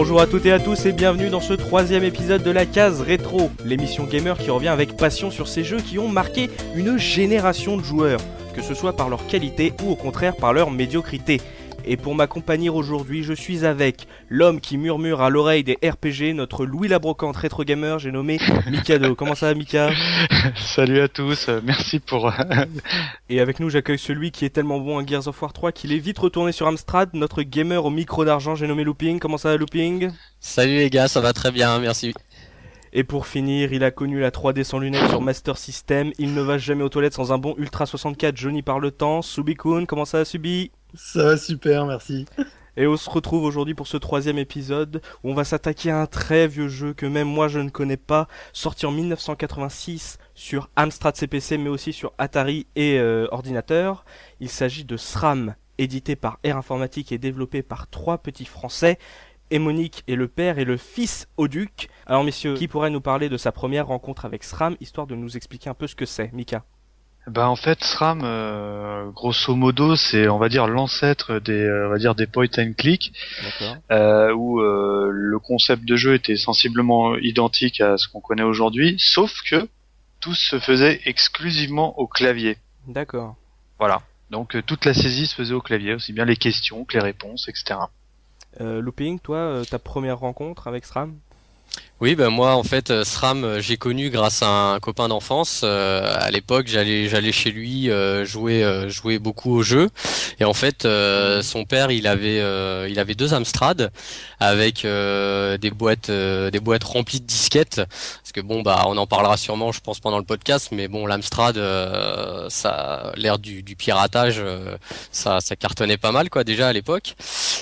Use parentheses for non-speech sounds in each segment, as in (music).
Bonjour à toutes et à tous et bienvenue dans ce troisième épisode de la case rétro, l'émission gamer qui revient avec passion sur ces jeux qui ont marqué une génération de joueurs, que ce soit par leur qualité ou au contraire par leur médiocrité. Et pour m'accompagner aujourd'hui, je suis avec l'homme qui murmure à l'oreille des RPG, notre Louis Labrocante rétro gamer, j'ai nommé Mikado. Comment ça va Mika? (laughs) Salut à tous, euh, merci pour... (laughs) Et avec nous, j'accueille celui qui est tellement bon à Gears of War 3 qu'il est vite retourné sur Amstrad, notre gamer au micro d'argent, j'ai nommé Looping. Comment ça va Looping? Salut les gars, ça va très bien, merci. Et pour finir, il a connu la 3D sans lunettes sur Master System. Il ne va jamais aux toilettes sans un bon Ultra 64 jauni par le temps. Subikun, comment ça va Subi? Ça va super, merci. Et on se retrouve aujourd'hui pour ce troisième épisode où on va s'attaquer à un très vieux jeu que même moi je ne connais pas, sorti en 1986 sur Amstrad CPC mais aussi sur Atari et euh, ordinateur. Il s'agit de SRAM, édité par Air Informatique et développé par trois petits Français. Monique est le père et le fils au duc. Alors messieurs, qui pourrait nous parler de sa première rencontre avec SRAM, histoire de nous expliquer un peu ce que c'est Mika? Bah en fait SRAM, euh, grosso modo, c'est on va dire l'ancêtre des, euh, on va dire des point and click, euh, où euh, le concept de jeu était sensiblement identique à ce qu'on connaît aujourd'hui, sauf que tout se faisait exclusivement au clavier. D'accord. Voilà. Donc euh, toute la saisie se faisait au clavier, aussi bien les questions que les réponses, etc. Euh, Looping, toi, euh, ta première rencontre avec SRAM? Oui, ben moi en fait euh, SRAM euh, j'ai connu grâce à un copain d'enfance. Euh, à l'époque j'allais j'allais chez lui euh, jouer euh, jouer beaucoup aux jeux et en fait euh, son père il avait euh, il avait deux Amstrad avec euh, des boîtes euh, des boîtes remplies de disquettes. Parce que bon bah on en parlera sûrement je pense pendant le podcast. Mais bon l'Amstrad euh, ça l'ère du, du piratage euh, ça ça cartonnait pas mal quoi déjà à l'époque.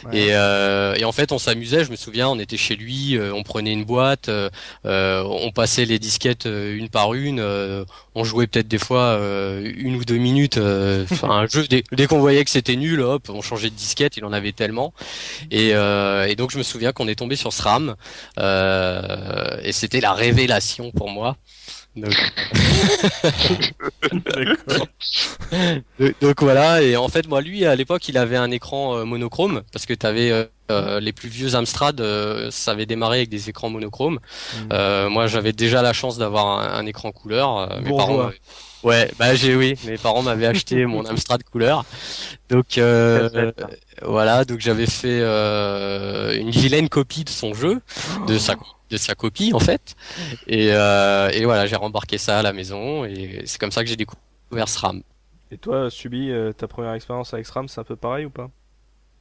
Ouais. et, euh, et en fait on s'amusait. Je me souviens on était chez lui euh, on prenait une boîte euh, euh, on passait les disquettes euh, une par une on jouait peut-être des fois une ou deux minutes enfin dès, qu'on voyait que c'était nul hop on changeait de disquette il en avait tellement. Et, donc je me souviens qu'on est tombé sur SRAM et c'était la révélation pour moi (laughs) donc, voilà et en fait moi lui à l'époque il avait un écran euh, monochrome parce que tu avais les plus vieux Amstrad euh, ça avait démarré avec des écrans monochromes Mhm. euh, moi j'avais déjà la chance d'avoir un, un écran couleur euh, mes parents m'avaient- ouais bah j'ai oui mes parents m'avaient acheté (laughs) mon Amstrad couleur donc euh. Voilà donc j'avais fait euh, une vilaine copie de son jeu de sa de sa copie en fait. Et, euh, et voilà j'ai rembarqué ça à la maison et c'est comme ça que j'ai découvert SRAM. Et toi, Subi, euh, ta première expérience avec SRAM, c'est un peu pareil ou pas?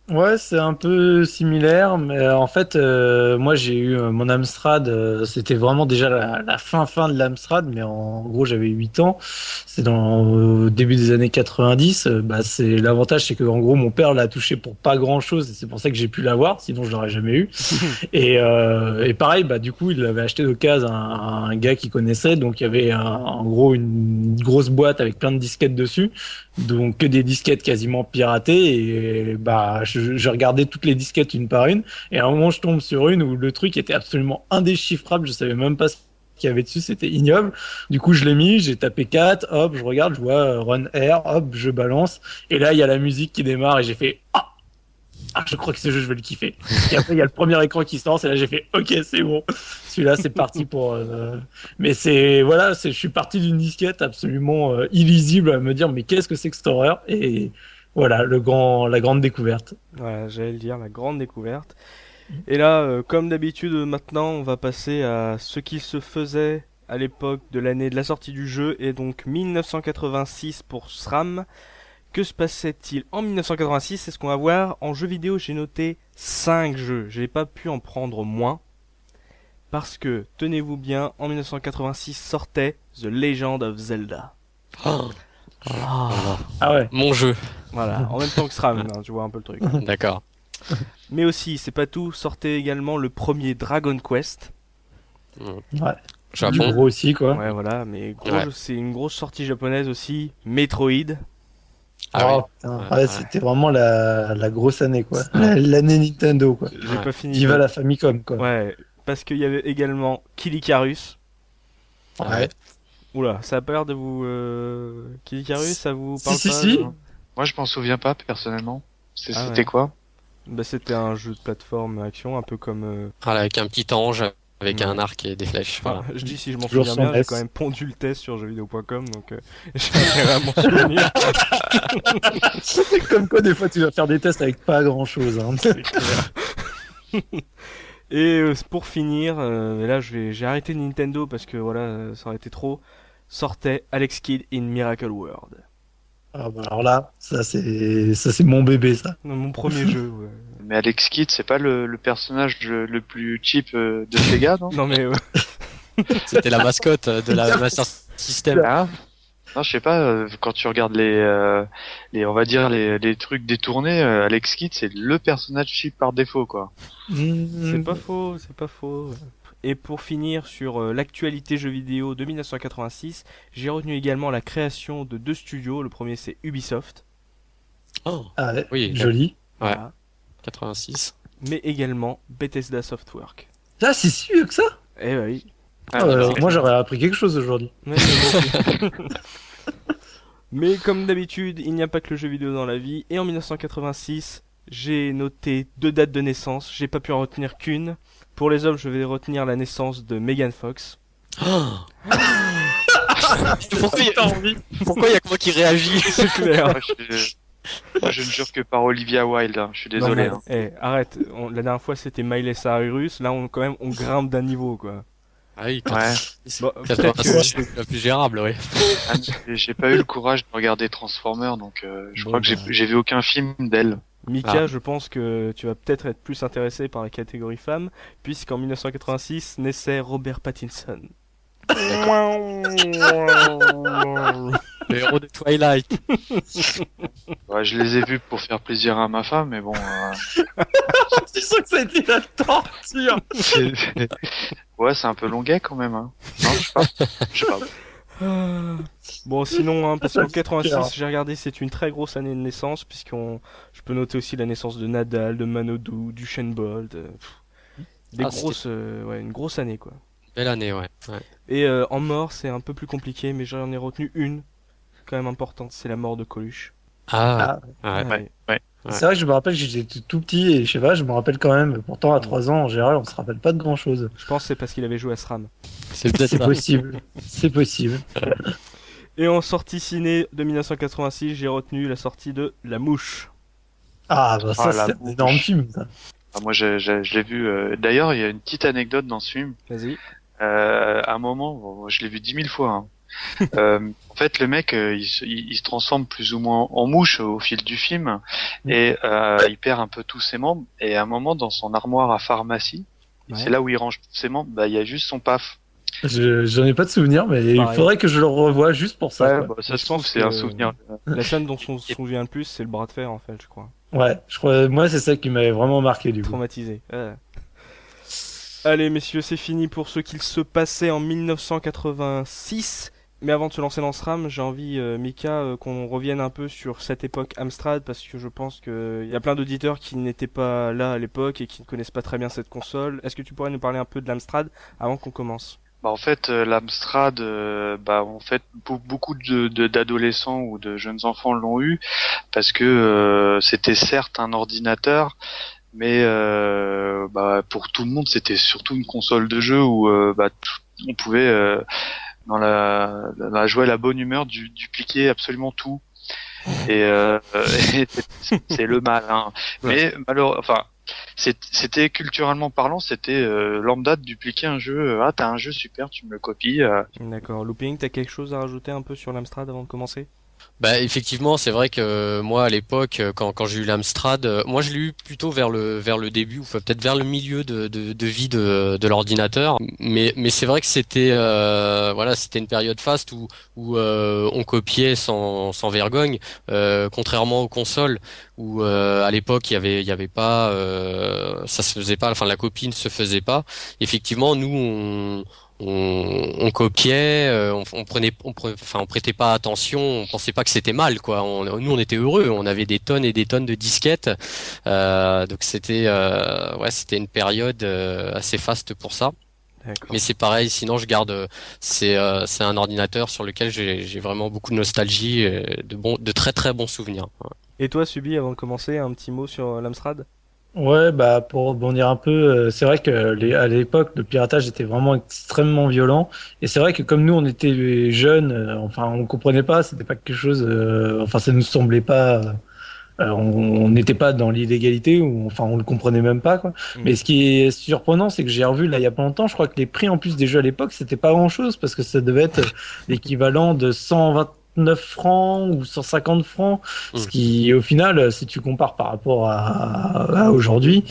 Ouais, c'est un peu similaire, mais euh, en fait, euh, moi j'ai eu euh, mon Amstrad, euh, c'était vraiment déjà la, la fin fin de l'Amstrad, mais en gros j'avais 8 ans, c'est dans au début des années 90. euh, bah c'est l'avantage, c'est que en gros mon père l'a touché pour pas grand chose, et c'est pour ça que j'ai pu l'avoir, sinon je l'aurais jamais eu. (laughs) et, euh, et pareil, bah du coup il l'avait acheté d'occasion à un, un gars qui connaissait, donc il y avait un- en gros une grosse boîte avec plein de disquettes dessus donc que des disquettes quasiment piratées et bah je, je regardais toutes les disquettes une par une et à un moment je tombe sur une où le truc était absolument indéchiffrable je savais même pas ce qu'il y avait dessus c'était ignoble du coup je l'ai mis j'ai tapé 4 hop je regarde je vois euh, run air hop je balance et là il y a la musique qui démarre et j'ai fait ah ah, je crois que ce jeu, je vais le kiffer. Et après, il y a le premier écran qui se lance, et là, j'ai fait, ok, c'est bon. Celui-là, c'est parti pour. euh, Mais c'est voilà, je suis parti d'une disquette absolument euh, illisible à me dire mais qu'est-ce que c'est que cette horreur? Et voilà le grand la grande découverte. Voilà, j'allais le dire, la grande découverte. Et là, euh, comme d'habitude, maintenant, on va passer à ce qui se faisait à l'époque de l'année de la sortie du jeu, et donc 1986 pour SRAM. Que se passait-il en 1986 C'est ce qu'on va voir. En jeu vidéo, j'ai noté 5 jeux. J'ai pas pu en prendre moins. Parce que, tenez-vous bien, en 1986 sortait The Legend of Zelda. Oh, Ah ouais. mon jeu Voilà, (laughs) en même temps que SRAM, hein, tu vois un peu le truc. (laughs) d'accord Mais aussi, c'est pas tout, sortait également le premier Dragon Quest. Du Japon gros aussi quoi. Ouais, voilà, mais gros, Ouais. c'est une grosse sortie japonaise aussi. Metroid. Ah oh. Ouais, Ouais, ouais. c'était vraiment la, la grosse année quoi. La- L'année Nintendo quoi. J'ai Ouais. pas fini. Viva la Famicom quoi. Ouais, parce qu'il y avait également Kid Icarus. Ouais. Oula, ça a pas l'air de vous. Euh... Kid Icarus, ça vous Si, parle si, pas si. non Moi je m'en souviens pas personnellement. C'est- Ah C'était ouais. quoi Bah, c'était un jeu de plateforme action, un peu comme. Euh... avec un petit ange avec un arc et des flèches. Voilà. (laughs) je dis si je m'en souviens bien, j'ai quand même pondu le test sur jeuxvideo.com, donc euh, (laughs) j'ai vraiment souvenir. (laughs) comme quoi, des fois, tu vas faire des tests avec pas grand chose. Hein. et euh, pour finir, euh, là, j'ai arrêté Nintendo parce que voilà, ça aurait été trop. Sortait Alex Kidd in Miracle World. Ah bah alors là, ça c'est ça c'est mon bébé ça. mon premier jeu. Ouais. (laughs) Mais Alex Kidd, c'est pas le, le, personnage le, plus cheap euh, de Sega, non? Non mais (laughs) c'était la mascotte de la (laughs) Master System. Ah. Non, je sais pas. Euh, quand tu regardes les, euh, les, on va dire les, les trucs détournés, Alex Kidd, c'est le personnage cheap par défaut, quoi. C'est pas faux, c'est pas faux. Et pour finir sur l'actualité jeux vidéo de 1986, j'ai retenu également la création de deux studios. Le premier c'est Ubisoft. Oh, ah oui, joli. Ouais. 86. Mais également Bethesda Softwork. Ah, c'est si vieux que ça? Eh oui. Ah, moi j'aurais appris quelque chose aujourd'hui. (laughs) (laughs) Mais comme d'habitude, il n'y a pas que le jeu vidéo dans la vie. Et en 1986, j'ai noté deux dates de naissance. J'ai pas pu en retenir qu'une. Pour les hommes, je vais retenir la naissance de Megan Fox. (gasps) pourquoi il y a que moi qui réagit (laughs) C'est clair. Moi, je ne jure que par Olivia Wilde. Hein. Je suis désolé. hein. Eh, arrête. la dernière fois, c'était Miley Cyrus. Là, on quand même, on grimpe d'un niveau, quoi. Ah oui, ouais. Bon, que... la plus gérable, oui. Ah, j'ai pas eu le courage de regarder Transformers, donc euh, je crois que bah. j'ai vu aucun film d'elle. Mika, ah. je pense que tu vas peut-être être plus intéressé par la catégorie femme, puisqu'en 1986 naissait Robert Pattinson. Le héros de Twilight. (laughs) Ouais, je les ai vus pour faire plaisir à ma femme, mais bon. Euh... (laughs) c'est sûr que ça a été la torture. (laughs) ouais, c'est un peu longuet quand même. Hein. Non, je sais pas. Je sais pas. (laughs) Bon, sinon, hein, parce qu'en 86, j'ai regardé, c'est une très grosse année de naissance, puisqu'on, je peux noter aussi la naissance de Nadal, de Manodou, du Bolt, euh, des ah, grosses, euh, ouais, une grosse année quoi. Belle année, ouais. ouais. Et euh, en mort, c'est un peu plus compliqué, mais j'en ai retenu une, quand même importante, c'est la mort de Coluche. Ah, ah. Ouais. ouais. C'est vrai que je me rappelle, j'étais tout petit et je sais pas, je me rappelle quand même. Pourtant, à 3 ans, en général, on se rappelle pas de grand chose. Je pense que c'est parce qu'il avait joué à SRAM. C'est possible. C'est possible. (laughs) Et en sortie ciné de 1986, j'ai retenu la sortie de La Mouche. Ah, bah ça, ah, c'est un énorme film, ça. Ah, moi, je, je, l'ai vu. Euh, d'ailleurs, il y a une petite anecdote dans ce film. Vas-y. Euh, à un moment, je l'ai vu dix mille fois. Hein. Euh, en fait, le mec, euh, il, il, se transforme plus ou moins en mouche au fil du film mm. et euh, il perd un peu tous ses membres. Et à un moment, dans son armoire à pharmacie, c'est là où il range tous ses membres. Bah, il y a juste son paf. J'en ai pas de souvenir, mais il faudrait que je le revoie juste pour ça. Ouais, bah, ça se trouve, c'est un souvenir. La scène dont on (laughs) se souvient le plus, c'est le bras de fer, en fait, je crois. Ouais, je crois. Moi, c'est ça qui m'avait vraiment marqué du coup. Traumatisé. Allez, messieurs, c'est fini pour ce qu'il se passait en 1986. Mais avant de se lancer dans ce RAM, j'ai envie, euh, Mika, euh, qu'on revienne un peu sur cette époque Amstrad, parce que je pense qu'il y a plein d'auditeurs qui n'étaient pas là à l'époque et qui ne connaissent pas très bien cette console. Est-ce que tu pourrais nous parler un peu de l'Amstrad avant qu'on commence? Bah en fait, euh, l'Amstrad, bah en fait, beaucoup de d'adolescents ou de jeunes enfants l'ont eu parce que c'était certes un ordinateur, mais bah, pour tout le monde, c'était surtout une console de jeu où bah, on pouvait dans la, la joie et la bonne humeur du dupliquer absolument tout. Et, euh, (laughs) c'est le mal. Hein. Mais malheureusement, enfin, c'était culturellement parlant, c'était euh, lambda de dupliquer un jeu. Ah, t'as un jeu super, tu me le copies. Euh. D'accord. Looping, t'as quelque chose à rajouter un peu sur l'Amstrad avant de commencer? Bah effectivement, c'est vrai que moi à l'époque, quand, quand j'ai eu l'Amstrad, euh, moi je l'ai eu plutôt vers le vers le début, ou peut-être vers le milieu de, de, de vie de, de l'ordinateur. Mais mais c'est vrai que c'était euh, voilà, c'était une période faste où où euh, on copiait sans sans vergogne, contrairement aux consoles où à l'époque il y avait il y avait pas ça se faisait pas, enfin la copie ne se faisait pas. Effectivement, nous on on, on, copiait, euh, on, on, prenait, on, enfin, on prêtait pas attention, on pensait pas que c'était mal, quoi. nous, on était heureux, on avait des tonnes et des tonnes de disquettes, euh, donc c'était, euh, ouais, c'était une période euh, assez faste pour ça. Mais c'est pareil, sinon je garde, c'est, c'est un ordinateur sur lequel j'ai vraiment beaucoup de nostalgie, et de bon, de très très bons souvenirs. Et toi, Subi, avant de commencer, un petit mot sur l'Amstrad? Ouais, bah pour rebondir un peu, euh, c'est vrai que les, à l'époque le piratage était vraiment extrêmement violent et c'est vrai que comme nous on était jeunes, euh, enfin on comprenait pas, c'était pas quelque chose, euh, enfin ça nous semblait pas, on n'était pas dans l'illégalité ou enfin on le comprenait même pas quoi. Mm. Mais ce qui est surprenant, c'est que j'ai revu là il y a pas longtemps, je crois que les prix en plus des jeux à l'époque c'était pas grand chose parce que ça devait être l'équivalent de 120 9 francs ou 150 francs, ce mmh. qui au final, si tu compares par rapport à, aujourd'hui,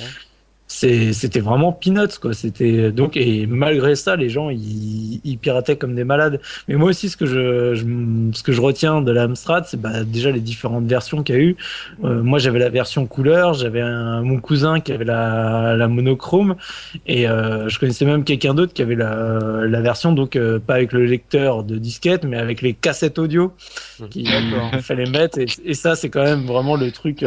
c'était vraiment peanuts quoi. C'était donc et malgré ça les gens ils, ils, pirataient comme des malades. Mais moi aussi ce que je, ce que je retiens de l'Amstrad c'est bah, déjà les différentes versions qu'il y a eu. Euh, moi j'avais la version couleur j'avais mon cousin qui avait la, la monochrome et euh, je connaissais même quelqu'un d'autre qui avait la, la version donc euh, pas avec le lecteur de disquette mais avec les cassettes audio qu'il (laughs) fallait mettre. Et, et ça c'est quand même vraiment le truc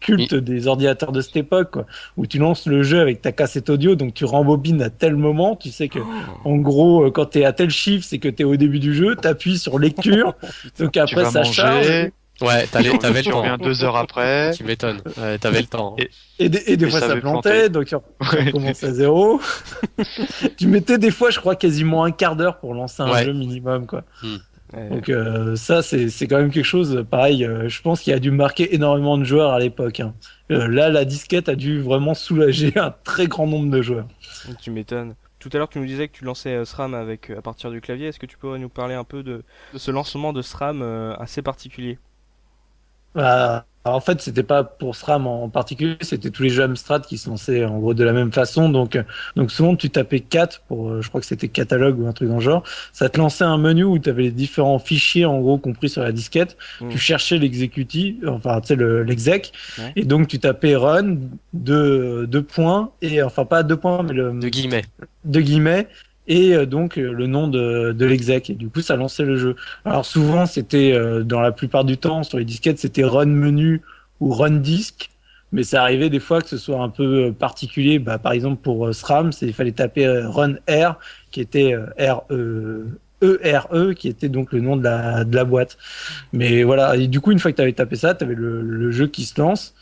culte des ordinateurs de cette époque quoi, où tu lances le jeu avec ta cassette audio, donc tu rembobines à tel moment, tu sais que oh. en gros euh, quand tu es à tel chiffre, c'est que tu es au début du jeu, tu appuies sur lecture, (laughs) donc après ça charge. Ouais, t'avais le temps. Tu deux heures après. Tu m'étonnes. t'avais le temps. Et, des, fois ça, plantait, donc tu (laughs) recommences à zéro. (laughs) tu mettais des fois, je crois, quasiment un quart d'heure pour lancer un jeu minimum, quoi. Hmm. Donc euh, ça, c'est quand même quelque chose, pareil, euh, je pense qu'il a dû marquer énormément de joueurs à l'époque. Hein. Euh, là, la disquette a dû vraiment soulager (laughs) un très grand nombre de joueurs. Tu m'étonnes. Tout à l'heure, tu nous disais que tu lançais SRAM avec, à partir du clavier. Est-ce que tu pourrais nous parler un peu de, de ce lancement de SRAM assez particulier? Bah, en fait, c'était pas pour SRAM en particulier, c'était tous les jeux Amstrad qui se lançaient en gros de la même façon. Donc, donc souvent tu tapais 4 pour, euh, je crois que c'était catalogue ou un truc dans le genre. Ça te lançait un menu où tu avais les différents fichiers en gros compris sur la disquette. Mmh. Tu cherchais l'exécutif, enfin tu sais l'exec, et donc tu tapais run de deux points et enfin pas deux points mais le de guillemets de guillemets et euh, donc euh, le nom de, de l'exec et du coup ça lançait le jeu. Alors souvent c'était euh, dans la plupart du temps sur les disquettes c'était run menu ou run disk mais ça arrivait des fois que ce soit un peu particulier bah, par exemple pour SRAM c'est il fallait taper run R qui était R E ERE e, qui était donc le nom de la, de la boîte. Mais voilà, et du coup, une fois que tu avais tapé ça, tu avais le, le, jeu qui se lance.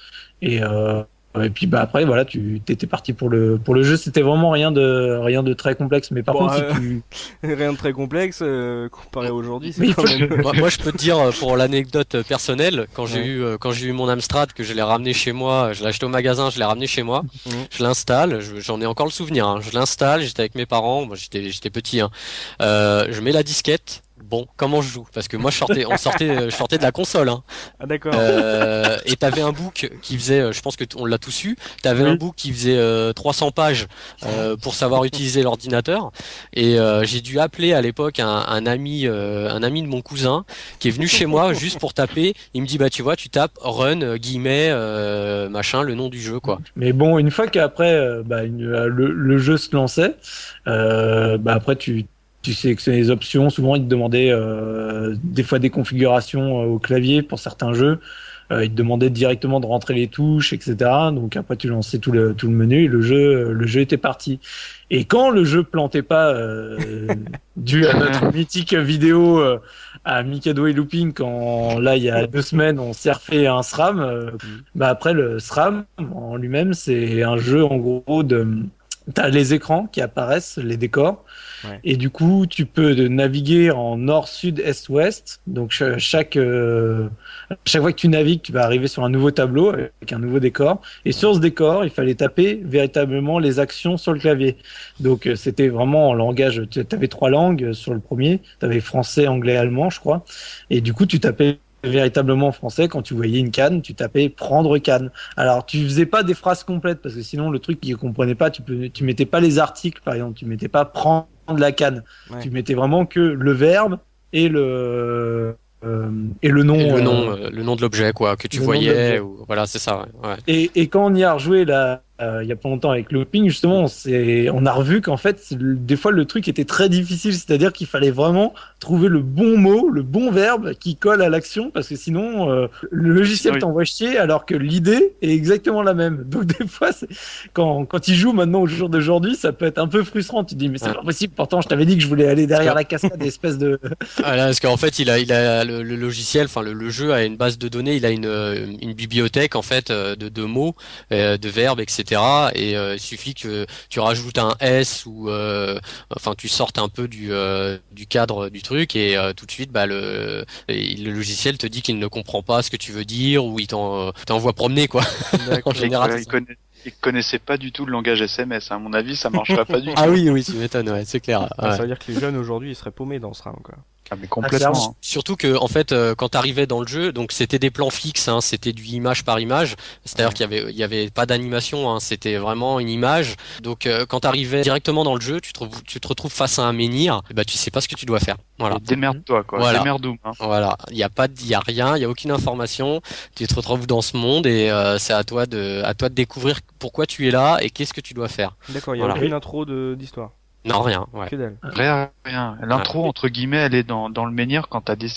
Et, euh, et puis bah après voilà tu étais parti pour le pour le jeu c'était vraiment rien de rien de très complexe mais par contre si tu (laughs) rien de très complexe euh, comparé aujourd'hui c'est moi, je peux te dire euh, pour l'anecdote personnelle quand j'ai eu euh, quand j'ai eu mon Amstrad que je l'ai ramené chez moi je l'ai acheté au magasin je l'ai ramené chez moi mhm. je l'installe j'en ai encore le souvenir hein. je l'installe j'étais avec mes parents moi j'étais j'étais petit hein. je mets la disquette bon, comment je joue? Parce que moi, je sortais, on sortait, je sortais de la console. Hein. Ah d'accord. Euh, et t'avais un book qui faisait, euh, je pense que on l'a tous eu. T'avais un book qui faisait 300 euh, pages euh, pour savoir utiliser l'ordinateur. Et j'ai dû appeler à l'époque un, un, ami, un ami de mon cousin qui est venu chez moi juste pour taper. Il me dit bah tu vois, tu tapes run guillemets machin le nom du jeu quoi. Mais bon, une fois qu'après bah, le, le, jeu se lançait, bah après tu tu sais que c'est les options. Souvent, ils te demandaient euh, des fois des configurations euh, au clavier pour certains jeux. Euh, ils te demandaient directement de rentrer les touches, etc. Donc après, tu lançais tout le tout le menu et le jeu le jeu était parti. Et quand le jeu plantait pas, euh, (laughs) dû à notre mythique vidéo euh, à Mikado et Looping, quand là il y a deux semaines on s'est refait un SRAM, mm. bah après le SRAM en lui-même c'est un jeu en gros de T'as les écrans qui apparaissent, les décors, et du coup tu peux naviguer en nord, sud, est, ouest. Donc chaque euh, chaque fois que tu navigues, tu vas arriver sur un nouveau tableau avec un nouveau décor. Et sur ce décor, il fallait taper véritablement les actions sur le clavier. Donc euh, c'était vraiment en langage. Tu avais trois langues sur le premier. Tu avais français, anglais, allemand, je crois. Et du coup, tu tapais véritablement français, quand tu voyais une canne, tu tapais prendre canne. Alors tu faisais pas des phrases complètes parce que sinon le truc qu'ils comprenaient pas, tu peux, tu mettais pas les articles par exemple, tu mettais pas prendre la canne, tu mettais vraiment que le verbe et le euh, et le nom, le nom, euh, euh, le nom de l'objet quoi que tu voyais, ou, voilà c'est ça. Ouais. Et, et quand on y a rejoué la il y a pas longtemps avec Looping, justement, c'est, on a revu qu'en fait, des fois, le truc était très difficile, c'est-à-dire qu'il fallait vraiment trouver le bon mot, le bon verbe qui colle à l'action, parce que sinon, euh, le logiciel t'envoie chier, alors que l'idée est exactement la même. (laughs) Donc des fois, quand quand il joue maintenant au jour d'aujourd'hui, ça peut être un peu frustrant. Tu te dis mais c'est pas possible. Pourtant, je t'avais dit que je voulais aller derrière la cascade, (laughs) espèce de. voilà, parce qu'en fait, il a il a le, logiciel, enfin le, le, jeu a une base de données, il a une une bibliothèque en fait de, de mots, de verbes, etc et euh, il suffit que tu rajoutes un S ou euh, enfin tu sortes un peu du euh, du cadre du truc et tout de suite bah le le logiciel te dit qu'il ne comprend pas ce que tu veux dire ou il t'envoie promener quoi. (laughs) en général. Il connaissait pas du tout le langage SMS. À mon avis, ça marcherait pas du (laughs) tout. Ah oui, oui, tu m'étonnes, ouais, c'est clair. Ça veut dire que les jeunes aujourd'hui, ils seraient paumés dans ce round, quoi. Ah, mais complètement. Hein. Surtout que en fait, euh, quand t'arrivais dans le jeu, donc c'était des plans fixes, hein, c'était du image par image. C'est-à-dire qu'il y avait, il y avait pas d'animation, hein, c'était vraiment une image. Donc euh, quand t'arrivais directement dans le jeu, tu te, tu te retrouves face à un menhir, et bah tu sais pas ce que tu dois faire. Voilà. Démerde-toi quoi. Voilà. démerde Hein. Voilà. Il y a pas, il y a rien, il y a aucune information. Tu te retrouves dans ce monde et euh, c'est à toi de, à toi de découvrir pourquoi tu es là et qu'est-ce que tu dois faire. D'accord. Il y a aucune intro d'histoire. Non, rien. Ouais. Rien, rien. L'intro entre guillemets, elle est dans, dans le menhir quand t'as des.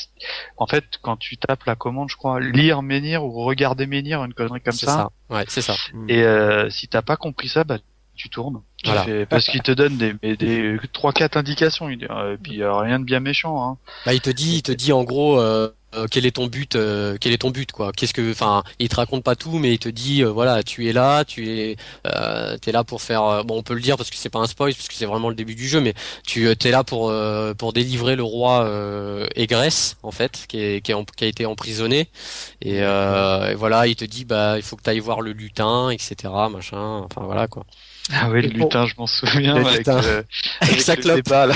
En fait, quand tu tapes la commande, je crois, lire menhir ou regarder menhir, une connerie comme ça. ça. Ouais, c'est ça. Et euh, si t'as pas compris ça, bah tu tournes. Voilà. parce qu'il te donne des, des trois quatre indications. Et puis euh, rien de bien méchant. Hein. Bah, il te dit, il te dit en gros. Euh, euh, quel est ton but euh, quel est ton but quoi. Qu'est-ce que enfin il te raconte pas tout mais il te dit euh, voilà tu es là tu es euh, es là pour faire bon on peut le dire parce que c'est pas un spoil parce que c'est vraiment le début du jeu mais tu es là pour pour délivrer le roi Égresse en fait qui est, qui, qui a été emprisonné. Et, et, voilà il te dit bah il faut que tu ailles voir le lutin etc machin enfin voilà quoi ah oui, le lutin, je m'en souviens, avec, le, avec (laughs) le débat, là.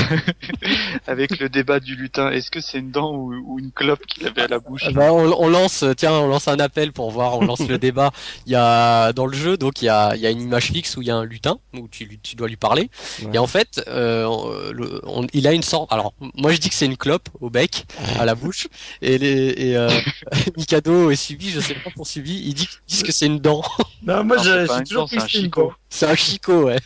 (laughs) avec le débat du lutin. Est-ce que c'est une dent ou, une clope qu'il avait à la bouche ah bah, on, lance, tiens, on lance un appel pour voir, on lance le (laughs) débat. Il y a dans le jeu, donc il y a, il y a une image fixe où il y a un lutin où tu, tu dois lui parler. Et en fait, euh, le, il a une sorte. Alors, moi je dis que c'est une clope au bec, à la bouche, et les et euh, Mikado et Subi, je sais pas pour Subi, ils disent, que c'est une dent. Non, moi j'ai toujours pris c'est un C'est un ouais.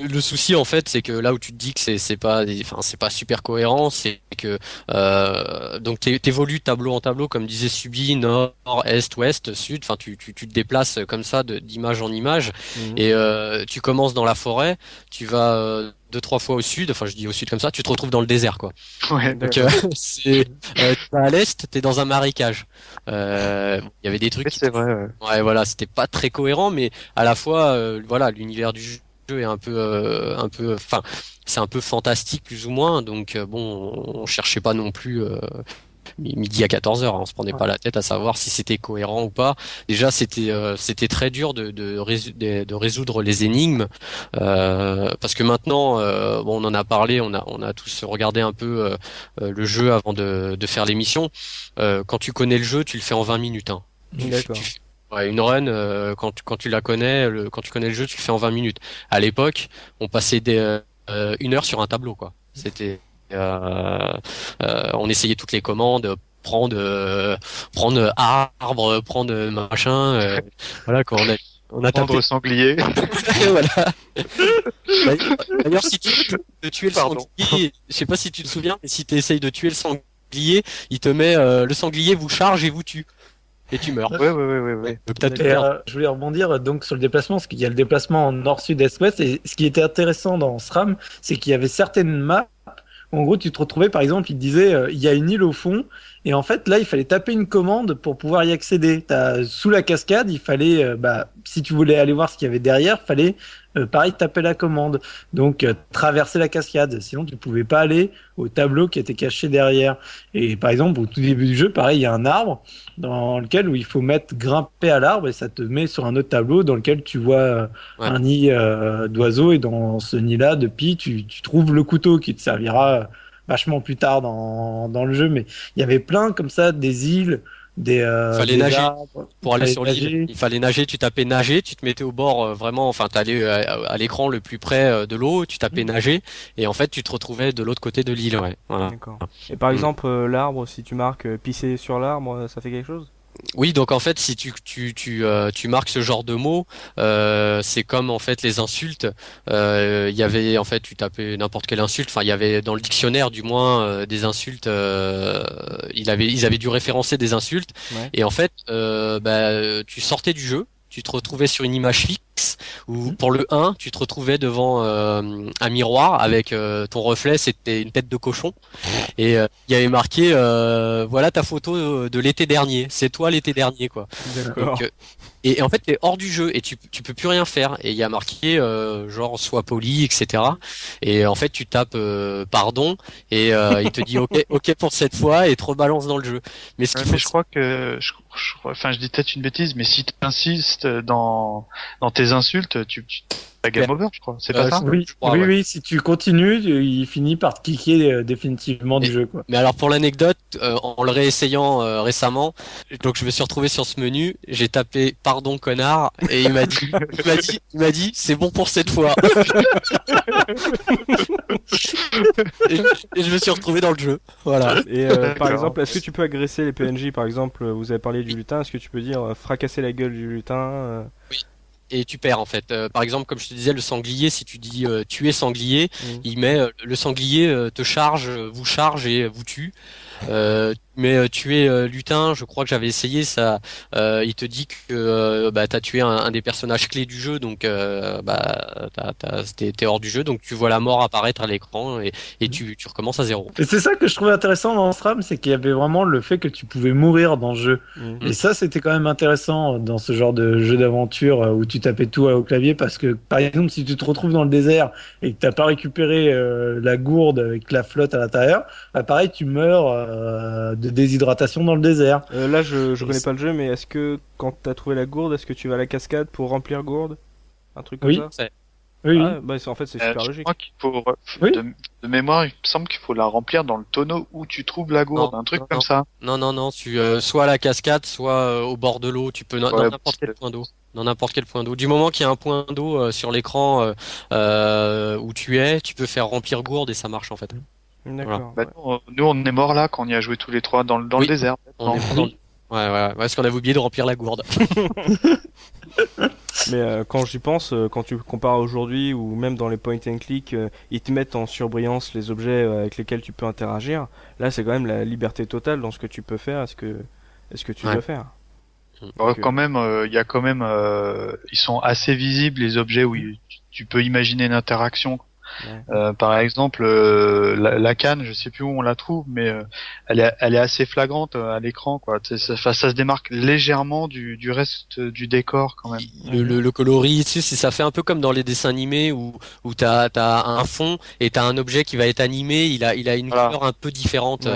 le souci en fait, c'est que là où tu te dis que c'est c'est pas enfin c'est pas super cohérent, c'est que euh, donc t'évolues tableau en tableau comme disait Subi, nord, est, ouest, sud. Enfin tu tu, tu te déplaces comme ça d'image en image mhm. et euh, tu commences dans la forêt, tu vas euh, deux trois fois au sud, enfin je dis au sud comme ça, tu te retrouves dans le désert quoi. Ouais, Donc euh, (laughs) c'est euh, à l'est, t'es dans un marécage. Euh, il y avait des trucs. C'est vrai. Ouais. ouais voilà, c'était pas très cohérent, mais à la fois euh, voilà l'univers du jeu est un peu un peu enfin c'est un peu fantastique plus ou moins donc bon on cherchait pas non plus midi à 14h. Hein, on se prenait pas la tête à savoir si c'était cohérent ou pas. Déjà, c'était euh, c'était très dur de, de, de, résoudre les énigmes euh, parce que maintenant, euh, bon, on en a parlé, on a on a tous regardé un peu le jeu avant de, de faire l'émission. quand tu connais le jeu, tu le fais en 20 minutes. Hein. ouais, une run, quand, tu, quand tu la connais, le, quand tu connais le jeu, tu le fais en 20 minutes. À l'époque, on passait des, une heure sur un tableau, quoi. C'était euh, euh, on essayait toutes les commandes prendre euh, prendre arbre prendre machin voilà quand on a on a prendre sanglier. (laughs) Voilà. D'ailleurs si tu veux tuer le sanglier. Je sais pas si tu te souviens mais si tu essayes de tuer le sanglier il te met le sanglier vous charge et vous tue. Et tu meurs. Ouais, ouais, ouais, ouais. je voulais rebondir donc sur le déplacement, parce qu'il y a le déplacement nord, sud, est, ouest, et ce qui était intéressant dans SRAM, c'est qu'il y avait certaines maps en gros, tu te retrouvais, par exemple, il te disait, euh, il y a une île au fond, et en fait, là, il fallait taper une commande pour pouvoir y accéder. Sous la cascade, il fallait, euh, bah, si tu voulais aller voir ce qu'il y avait derrière, fallait euh, pareil, taper la commande. Donc, euh, traverser la cascade. Sinon, tu pouvais pas aller au tableau qui était caché derrière. Et par exemple, au tout début du jeu, pareil, il y a un arbre dans lequel où il faut mettre grimper à l'arbre et ça te met sur un autre tableau dans lequel tu vois euh, un nid d'oiseaux et dans ce nid-là, depuis, tu, tu trouves le couteau qui te servira vachement plus tard dans, dans le jeu. Mais il y avait plein comme ça des îles des, euh, fallait nager pour aller sur l'île. Il fallait nager, tu tapais nager, tu te mettais au bord euh, vraiment, enfin t'allais euh, à, l'écran le plus près euh, de l'eau, tu tapais mm. nager et en fait tu te retrouvais de l'autre côté de l'île. Ouais. Voilà. Et par mm. exemple l'arbre, si tu marques pisser sur l'arbre, ça fait quelque chose? Oui, donc en fait, si tu tu tu, euh, tu marques ce genre de mots, euh, c'est comme en fait les insultes. Euh, Il y avait en fait, tu tapais n'importe quelle insulte. Enfin, il y avait dans le dictionnaire du moins des insultes. il avait ils avaient dû référencer des insultes. Et en fait, bah, tu sortais du jeu tu te retrouvais sur une image fixe où mhm. pour le 1, tu te retrouvais devant euh, un miroir avec euh, ton reflet, c'était une tête de cochon. Et euh, il y avait marqué voilà ta photo de l'été dernier, c'est toi l'été dernier quoi. Et, en fait, t'es hors du jeu et tu, tu peux plus rien faire. Et il y a marqué euh, genre sois poli, etc. Et en fait, tu tapes euh, pardon et euh, il te dit ok, ok pour cette fois et te rebalance dans le jeu. Mais ce je crois que, je, enfin, je dis peut-être une bêtise, mais si tu insistes dans dans tes insultes, tu, tu game over, je crois. C'est pas euh, ça? Oui, oui, oui, si tu continues, il finit par te kicker euh, définitivement du jeu. Quoi. Mais alors pour l'anecdote, euh, en le réessayant récemment, donc je me suis retrouvé sur ce menu, j'ai tapé pardon connard et il m'a dit, (laughs) il m'a dit, il m'a dit, c'est bon pour cette fois. (laughs) et, je me suis retrouvé dans le jeu. Voilà. Et par exemple, est-ce que tu peux agresser les PNJ Par exemple, vous avez parlé du lutin. Est-ce que tu peux dire fracasser la gueule du lutin Oui et tu perds en fait. Euh, par exemple, comme je te disais, le sanglier, si tu dis euh, tu es sanglier, mmh. il met euh, le sanglier te charge, vous charge et vous tue. Mais euh, tuer euh, lutin, je crois que j'avais essayé ça. Euh, il te dit que bah t'as tué un, des personnages clés du jeu, donc bah t'es hors du jeu, donc tu vois la mort apparaître à l'écran et, et tu, tu recommences à zéro. Et c'est ça que je trouvais intéressant dans SRAM, c'est qu'il y avait vraiment le fait que tu pouvais mourir dans le jeu. Mhm. Et ça, c'était quand même intéressant dans ce genre de jeu d'aventure où tu tapais tout au clavier, parce que par exemple, si tu te retrouves dans le désert et que t'as pas récupéré la gourde avec la flotte à l'intérieur, bah pareil, tu meurs de déshydratation dans le désert. Euh, là, je, je connais pas le jeu, mais est-ce que quand t'as trouvé la gourde, est-ce que tu vas à la cascade pour remplir gourde? Un truc comme oui. ça? Oui, ah, bah, en fait, c'est euh, super logique. de, mémoire, il me semble qu'il faut la remplir dans le tonneau où tu trouves la gourde, un truc comme ça. Non, non, non, tu, euh, soit à la cascade, soit au bord de l'eau, tu peux dans n'importe quel point d'eau dans n'importe quel point d'eau. Du moment qu'il y a un point d'eau sur l'écran où tu es, tu peux faire remplir gourde et ça marche en fait. D'accord. Bah, nous, on est mort là quand on y a joué tous les trois dans, dans le désert. On est Ouais, ouais, parce qu'on avait oublié de remplir la gourde. (laughs) Mais euh, quand j'y pense, euh, quand tu compares aujourd'hui ou même dans les point and click, euh, ils te mettent en surbrillance les objets avec lesquels tu peux interagir. Là, c'est quand même la liberté totale dans ce que tu peux faire. Est-ce que, est-ce que tu veux faire Quand même, il y a quand même, ils sont assez visibles les objets où tu peux imaginer une interaction euh, par exemple, euh, la, canne, je sais plus où on la trouve, mais euh, elle, est, elle est assez flagrante à l'écran, quoi. Ça, ça, se démarque légèrement du, du reste du décor, quand même. Le, le, le coloris, tu sais, ça fait un peu comme dans les dessins animés où où t'as as un fond et t'as un objet qui va être animé. Il a il a une couleur un peu différente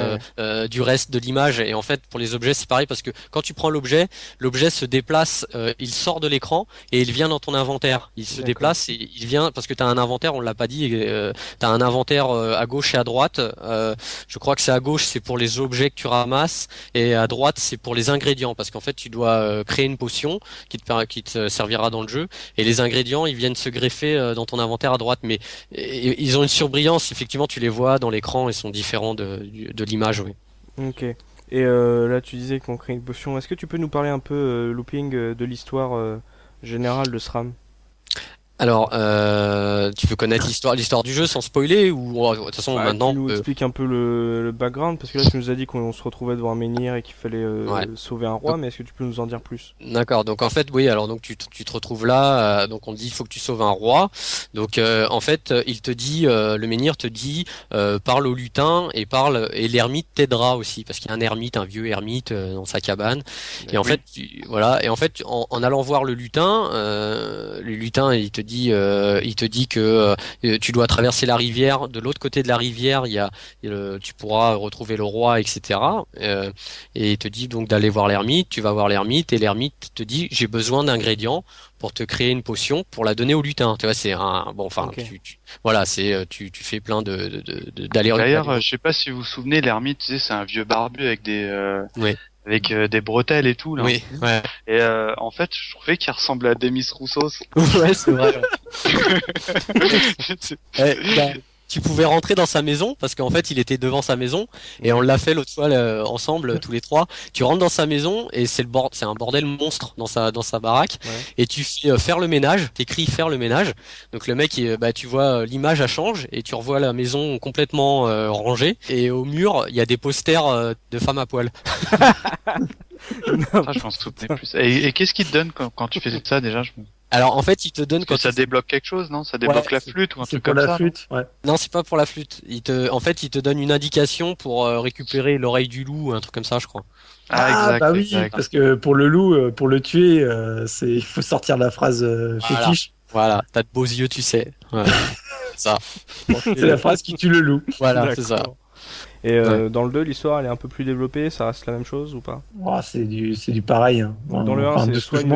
du reste de l'image. Et en fait, pour les objets, c'est pareil parce que quand tu prends l'objet, l'objet se déplace, il sort de l'écran et il vient dans ton inventaire. Il se déplace et il vient parce que t'as un inventaire, on l'a pas dit euh, tu as un inventaire euh, à gauche et à droite. Euh, je crois que c'est à gauche, c'est pour les objets que tu ramasses, et à droite, c'est pour les ingrédients, parce qu'en fait, tu dois créer une potion qui te, servira dans le jeu, et les ingrédients, ils viennent se greffer dans ton inventaire à droite, mais ils ont une surbrillance. Effectivement, tu les vois dans l'écran, ils sont différents de, de l'image. Oui. Ok. Et là, tu disais qu'on crée une potion. Est-ce que tu peux nous parler un peu, looping, de l'histoire générale de SRAM? Alors, euh, tu peux connaître l'histoire, l'histoire du jeu sans spoiler ou oh, de toute façon bah, maintenant. Tu nous expliques un peu le, le, background parce que là tu nous as dit qu'on se retrouvait devant un menhir et qu'il fallait euh, sauver un roi, mais est-ce que tu peux nous en dire plus? D'accord. Donc en fait, oui. Alors donc tu, tu te retrouves là. Euh, donc on te dit il faut que tu sauves un roi. Donc euh, en fait, il te dit le menhir te dit parle au lutin et parle et l'ermite t'aidera aussi parce qu'il y a un ermite, un vieux ermite dans sa cabane. Et en fait, voilà. Et en fait, en, en, allant voir le lutin, le lutin il te dit, euh, il te dit que euh, tu dois traverser la rivière. De l'autre côté de la rivière, il y a, tu pourras retrouver le roi, etc. Euh, et il te dit donc d'aller voir l'ermite. Tu vas voir l'ermite et l'ermite te dit j'ai besoin d'ingrédients pour te créer une potion pour la donner au lutin. Tu vois, c'est un bon, enfin, voilà, c'est tu, tu fais plein de d'aller. D'ailleurs, je sais pas si vous vous souvenez, l'ermite, tu sais, c'est un vieux barbu avec des avec euh, des bretelles et tout là. Oui, ouais. Et euh, en fait, je trouvais qu'il ressemble à Demis Roussos. ouais, c'est vrai. (laughs) Bah, tu pouvais rentrer dans sa maison parce qu'en fait il était devant sa maison et on l'a fait l'autre fois ensemble tous les trois. Tu rentres dans sa maison et c'est le bord, c'est un bordel monstre dans sa dans sa baraque et tu fais euh, faire le ménage, t'écris faire le ménage. Donc le mec, bah tu vois l'image a change et tu revois la maison complètement rangée et au mur il y a des posters de femmes à poil. (laughs) Ah, je pense plus. Et, qu'est-ce qui te donne quand, tu fais ça déjà Alors en fait, il te donne quand ça débloque quelque chose, non? Ça débloque la flûte ou un truc comme la flûte, ouais. Non, c'est pas pour la flûte. Il te, en fait, il te donne une indication pour euh, récupérer l'oreille du loup, un truc comme ça, je crois. Ah, ah exact, bah oui, parce que pour le loup, euh, pour le tuer, euh, c'est il faut sortir la phrase fétiche. Voilà, t'as de beaux yeux, tu sais. (laughs) ça. c'est la phrase qui tue le loup. Voilà, c'est ça. Et euh, dans le 2, l'histoire elle est un peu plus développée, ça reste la même chose ou pas? C'est du, du pareil. Hein. Dans le 1, c'est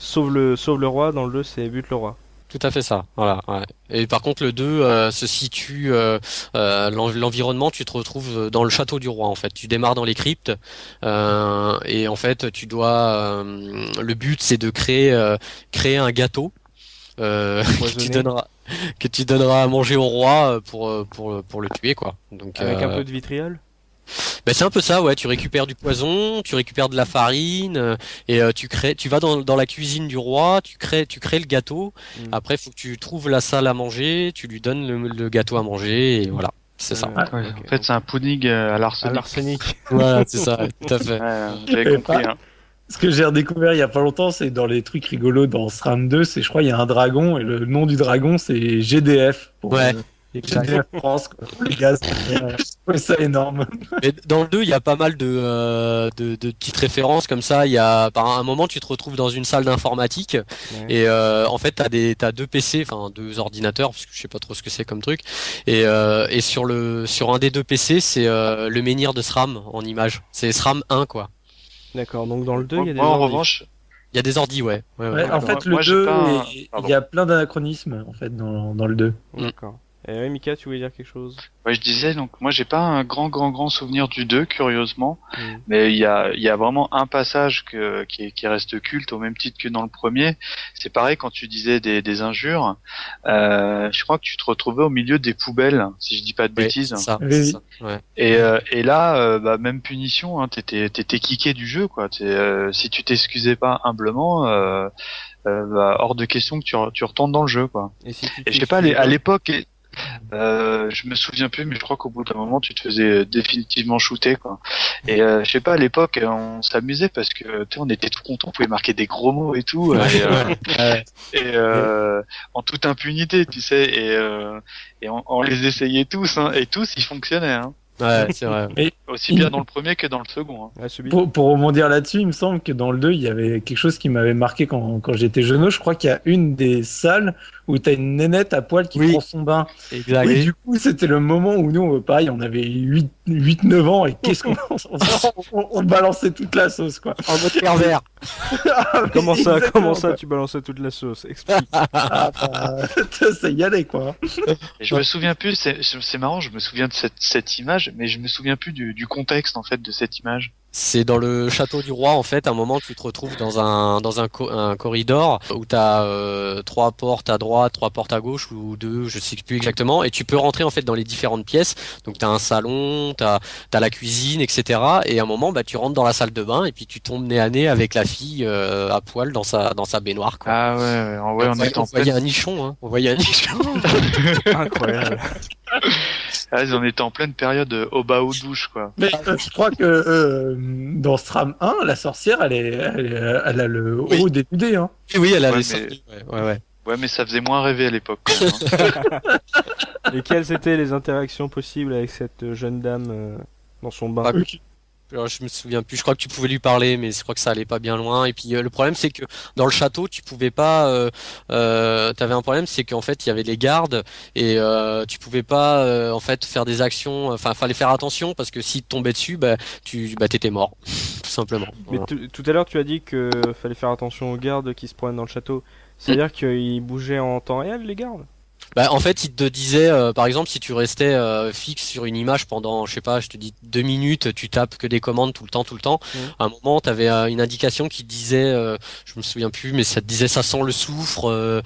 sauve, le, sauve le roi, dans le 2, c'est bute le roi. Tout à fait ça. Voilà. Ouais. Et par contre, le 2 euh, se situe euh, euh l'environnement. Tu te retrouves dans le château du roi. En fait, tu démarres dans les cryptes euh, et en fait, tu dois. le but, c'est de créer créer un gâteau euh, (laughs) que tu donneras que tu donneras à manger au roi pour pour pour le tuer quoi. Donc avec un peu de vitriol? Ben c'est un peu ça, ouais. Tu récupères du poison, tu récupères de la farine et tu crées. Tu vas dans, dans la cuisine du roi, tu crées tu crées le gâteau. Mm. Après, faut que tu trouves la salle à manger, tu lui donnes le, gâteau à manger et voilà. C'est ça. En fait, c'est un pudding à l'arsenic. (laughs) voilà, c'est ça, tout à fait. J'avais (laughs) compris. Hein. Ce que j'ai redécouvert il y a pas longtemps, c'est dans les trucs rigolos dans SRAM 2, c'est je crois il y a un dragon et le nom du dragon c'est GDF. Pour, ouais. Euh, GDF France, quoi. les gars, c'est ça énorme. Mais dans le 2, il y a pas mal de, euh, de, de, petites références comme ça. Il y a, par un moment, tu te retrouves dans une salle d'informatique et euh, en fait, t'as des, t'as deux PC, enfin deux ordinateurs, parce que je sais pas trop ce que c'est comme truc. Et, euh, et sur le, sur un des deux PC, c'est euh, le menhir de SRAM en image. C'est SRAM 1 quoi. D'accord, donc dans le 2, il y a des en revanche, il y a des ordis, ouais. ouais, en fait, le 2, il y a plein d'anachronismes en fait dans, dans le 2. D'accord. Et Mika, tu voulais dire quelque chose Ouais, je disais donc moi j'ai pas un grand grand grand souvenir du 2 curieusement, mm. mais il y a il y a vraiment un passage que, qui, qui, reste culte au même titre que dans le premier. C'est pareil quand tu disais des, des injures. Euh, je crois que tu te retrouvais au milieu des poubelles, si je dis pas de bêtises. Ça, Ouais. Et, euh, et là, euh, bah, même punition, hein, t'étais t'étais kické du jeu quoi. Euh, si tu t'excusais pas humblement. Bah, hors de question que tu, tu retournes dans le jeu quoi. Et, si et je sais pas à l'époque euh, je me souviens plus, mais je crois qu'au bout d'un moment, tu te faisais définitivement shooter, quoi. Et euh, je sais pas, à l'époque, on s'amusait parce que tu on était tout content, on pouvait marquer des gros mots et tout, et, euh, en toute impunité, tu sais, et, et on, les essayait tous, hein, et tous, ils fonctionnaient. Hein. Ouais, c'est vrai. Aussi bien dans le premier que dans le second. Hein. pour, pour rebondir là-dessus, il me semble que dans le 2, il y avait quelque chose qui m'avait marqué quand, quand j'étais jeune. Je crois qu'il y a une des salles où t'as une nénette à poil qui prend son bain. Exact. Et du coup, c'était le moment où nous, pareil, on avait 8, 8 9 ans et qu'est-ce qu'on (laughs) on, on, balançait toute la sauce, quoi. En mode pervers. (laughs) ah, comment ça, comment ça, tu balançais toute la sauce? Explique. (laughs) ah, bah, ça y allait, quoi. Je me souviens plus, c'est marrant, je me souviens de cette, cette image, mais je me souviens plus du, du contexte, en fait, de cette image. C'est dans le château du roi en fait. À un moment, tu te retrouves dans un dans un, un corridor où tu as euh, trois portes à droite, trois portes à gauche ou deux, je sais plus exactement. Et tu peux rentrer en fait dans les différentes pièces. Donc tu as un salon, tu as, la cuisine, etc. Et à un moment, bah tu rentres dans la salle de bain et puis tu tombes nez à nez avec la fille euh, à poil dans sa dans sa baignoire. Quoi. Ah ouais, ouais, ouais on, on, on voyait un nichon, hein. On voyait un (laughs) nichon. Incroyable. (laughs) Ah, ils en étaient en pleine période euh, au bas aux douches, quoi. Mais euh, je crois que euh, dans Stram 1, la sorcière, elle, est, elle, a le haut dénudé. Hein. Oui, elle a les ouais, ouais, ouais. mais ça faisait moins rêver à l'époque. Hein. (laughs) Et quelles étaient les interactions possibles avec cette jeune dame dans son bain? Je me souviens plus. Je crois que tu pouvais lui parler, mais je crois que ça allait pas bien loin. Et puis euh, le problème, c'est que dans le château, tu pouvais pas. Euh, euh, T'avais un problème, c'est qu'en fait, il y avait les gardes et euh, tu pouvais pas euh, en fait faire des actions. Enfin, fallait faire attention parce que si tu tombais dessus, bah tu bah t'étais mort, (laughs) tout simplement. Mais tout à l'heure, tu as dit que fallait faire attention aux gardes qui se promènent dans le château. C'est-à-dire qu'ils bougeaient en temps réel, les gardes? Bah, en fait, il te disait, euh, par exemple, si tu restais euh, fixe sur une image pendant, je sais pas, je te dis deux minutes, tu tapes que des commandes tout le temps, tout le temps. Mmh. À un moment, tu avais une indication qui disait, euh, je me souviens plus, mais ça te disait ça sent le soufre,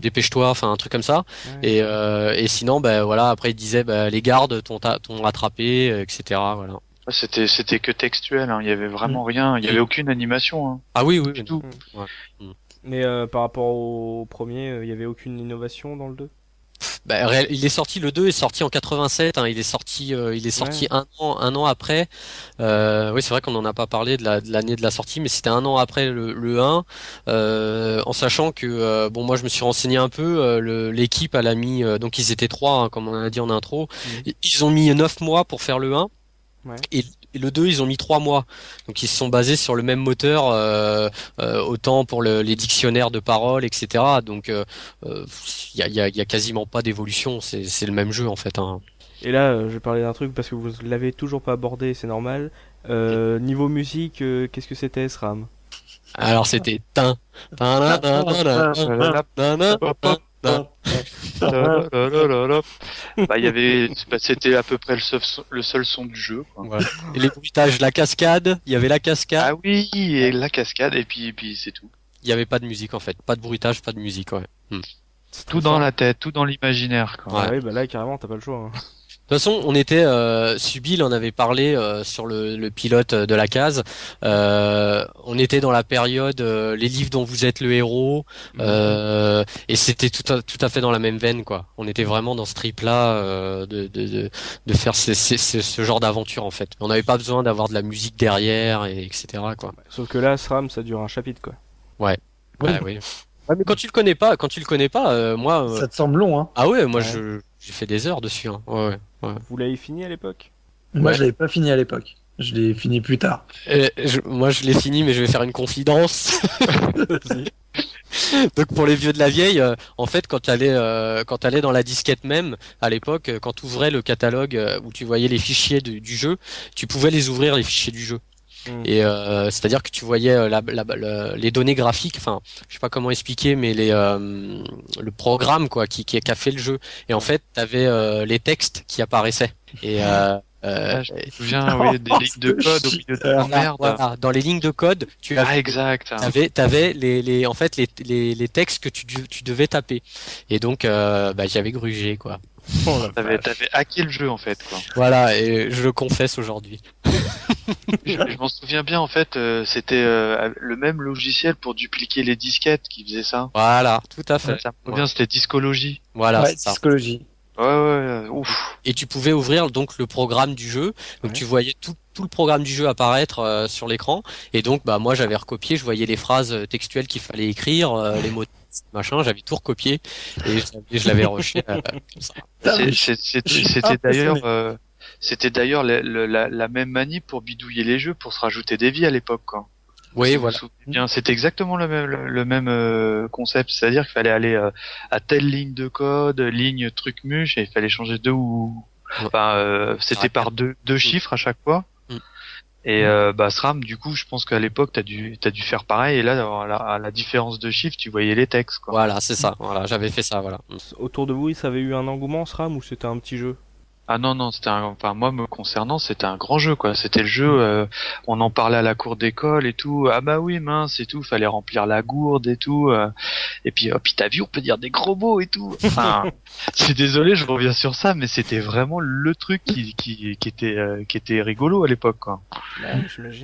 dépêche-toi, enfin un truc comme ça. Et, et sinon, ben voilà, après il disait, bah, les gardes t'ont rattrapé, etc. Voilà. C'était c'était que textuel, hein. il y avait vraiment rien, il y avait aucune animation. Hein. Ah oui, oui, du tout. Mais euh, par rapport au premier, euh, il y avait aucune innovation dans le 2 bah, il est sorti le 2 est sorti en 87 hein, il est sorti euh, il est sorti un an un an après. Euh, oui c'est vrai qu'on n'en a pas parlé de l'année de, la sortie mais c'était un an après le, le 1 euh, en sachant que bon moi je me suis renseigné un peu l'équipe elle a mis donc ils étaient trois hein, comme on a dit en intro. Mmh. ils ont mis neuf mois pour faire le 1 ouais. et et le 2 ils ont mis trois mois. Donc ils se sont basés sur le même moteur, euh, euh, autant pour le, les dictionnaires de paroles, etc. Donc il euh, y, a, y, a, y, a, quasiment pas d'évolution, c'est le même jeu en fait. Hein. Et là, je vais parler d'un truc parce que vous l'avez toujours pas abordé, c'est normal. niveau musique, qu'est-ce que c'était SRAM Alors c'était tin. Bah, il y avait, bah, c'était à peu près le seul, le seul son du jeu. Quoi. Et les bruitages, la cascade, il y avait la cascade. Ah oui, et la cascade, et puis, puis c'est tout. Il n'y avait pas de musique en fait, pas de bruitage, pas de musique, ouais. Hmm. Tout dans la tête, tout dans l'imaginaire. Ouais. Ah oui, bah là carrément, t'as pas le choix. Hein. De toute façon, on était euh, Subil en avait parlé euh, sur le, le, pilote de la case. Euh, on était dans la période euh, les livres dont vous êtes le héros mhm. euh, et c'était tout à, tout à fait dans la même veine quoi. On était vraiment dans ce trip là de, de, de, faire ce, ce, ce genre d'aventure en fait. On n'avait pas besoin d'avoir de la musique derrière et etc quoi. Sauf que là, SRAM ça dure un chapitre quoi. Ouais. ouais oui. mais quand tu le connais pas, quand tu le connais pas, moi. Ça te semble long, hein. Ah ouais, moi je j'ai fait des heures dessus. Hein. Ouais, ouais. Vous l'avez fini à l'époque? Moi, je l'avais pas fini à l'époque. Je l'ai fini plus tard. moi, je l'ai fini, mais je vais faire une confidence. (laughs) Donc pour les vieux de la vieille, euh, en fait, quand tu allais, euh, quand allais dans la disquette même, à l'époque, euh, quand tu ouvrais le catalogue où tu voyais les fichiers du jeu, tu pouvais les ouvrir les fichiers du jeu. Mm. Et euh, c'est-à-dire que tu voyais euh, la, la, les données graphiques, enfin, je sais pas comment expliquer, mais les euh, le programme quoi qui, qui, a fait le jeu. Et en fait, tu avais euh, les textes qui apparaissaient. Et euh, (laughs) euh, je me souviens oui, des (laughs) lignes de code au milieu de la merde. Voilà, dans les lignes de code, tu avais, ah, exact. Avais, avais les, les, en fait, les, les, les textes que tu, tu devais taper. Et donc, euh, bah, j'avais grugé, quoi. Oh, t'avais, t'avais hacké le jeu, en fait, quoi. Voilà, et je le confesse aujourd'hui. (laughs) je, m'en souviens bien, en fait, euh, c'était euh, le même logiciel pour dupliquer les disquettes qui faisait ça. Voilà, tout à fait. ça me bien, c'était Discologie. Voilà, ouais, Discologie. Ouais, ouais, ouf. Et tu pouvais ouvrir donc le programme du jeu. Donc tu voyais tout, tout le programme du jeu apparaître euh, sur l'écran. Et donc bah moi j'avais recopié, je voyais les phrases textuelles qu'il fallait écrire, euh, les mots machin, j'avais tout recopié et je, l'avais rushé euh, C'était d'ailleurs c'était d'ailleurs la, la, la, même manip pour bidouiller les jeux pour se rajouter des vies à l'époque quoi. Oui, voilà. Bien, c'est exactement le même, le, même euh, concept, c'est-à-dire qu'il fallait aller euh, à telle ligne de code, ligne truc muche, et il fallait changer deux ou, enfin, euh, c'était par deux, deux chiffres à chaque fois. Et mm. bah SRAM, du coup, je pense qu'à l'époque, t'as dû, t'as dû faire pareil. Et là, à la, à la, différence de chiffres, tu voyais les textes. Quoi. Voilà, c'est ça. Voilà, j'avais fait ça. Voilà. Autour de vous, ça avait eu un engouement SRAM ou c'était un petit jeu? Ah non non, c'était un, enfin moi me concernant, c'était un grand jeu quoi. C'était le jeu, euh, on en parlait à la cour d'école et tout. Ah bah oui mince et tout, fallait remplir la gourde et tout. Euh. et puis oh, puis t'as vu, on peut dire des gros mots et tout. Enfin, (laughs) c'est désolé, je reviens sur ça, mais c'était vraiment le truc qui qui, qui était euh, qui était rigolo à l'époque quoi.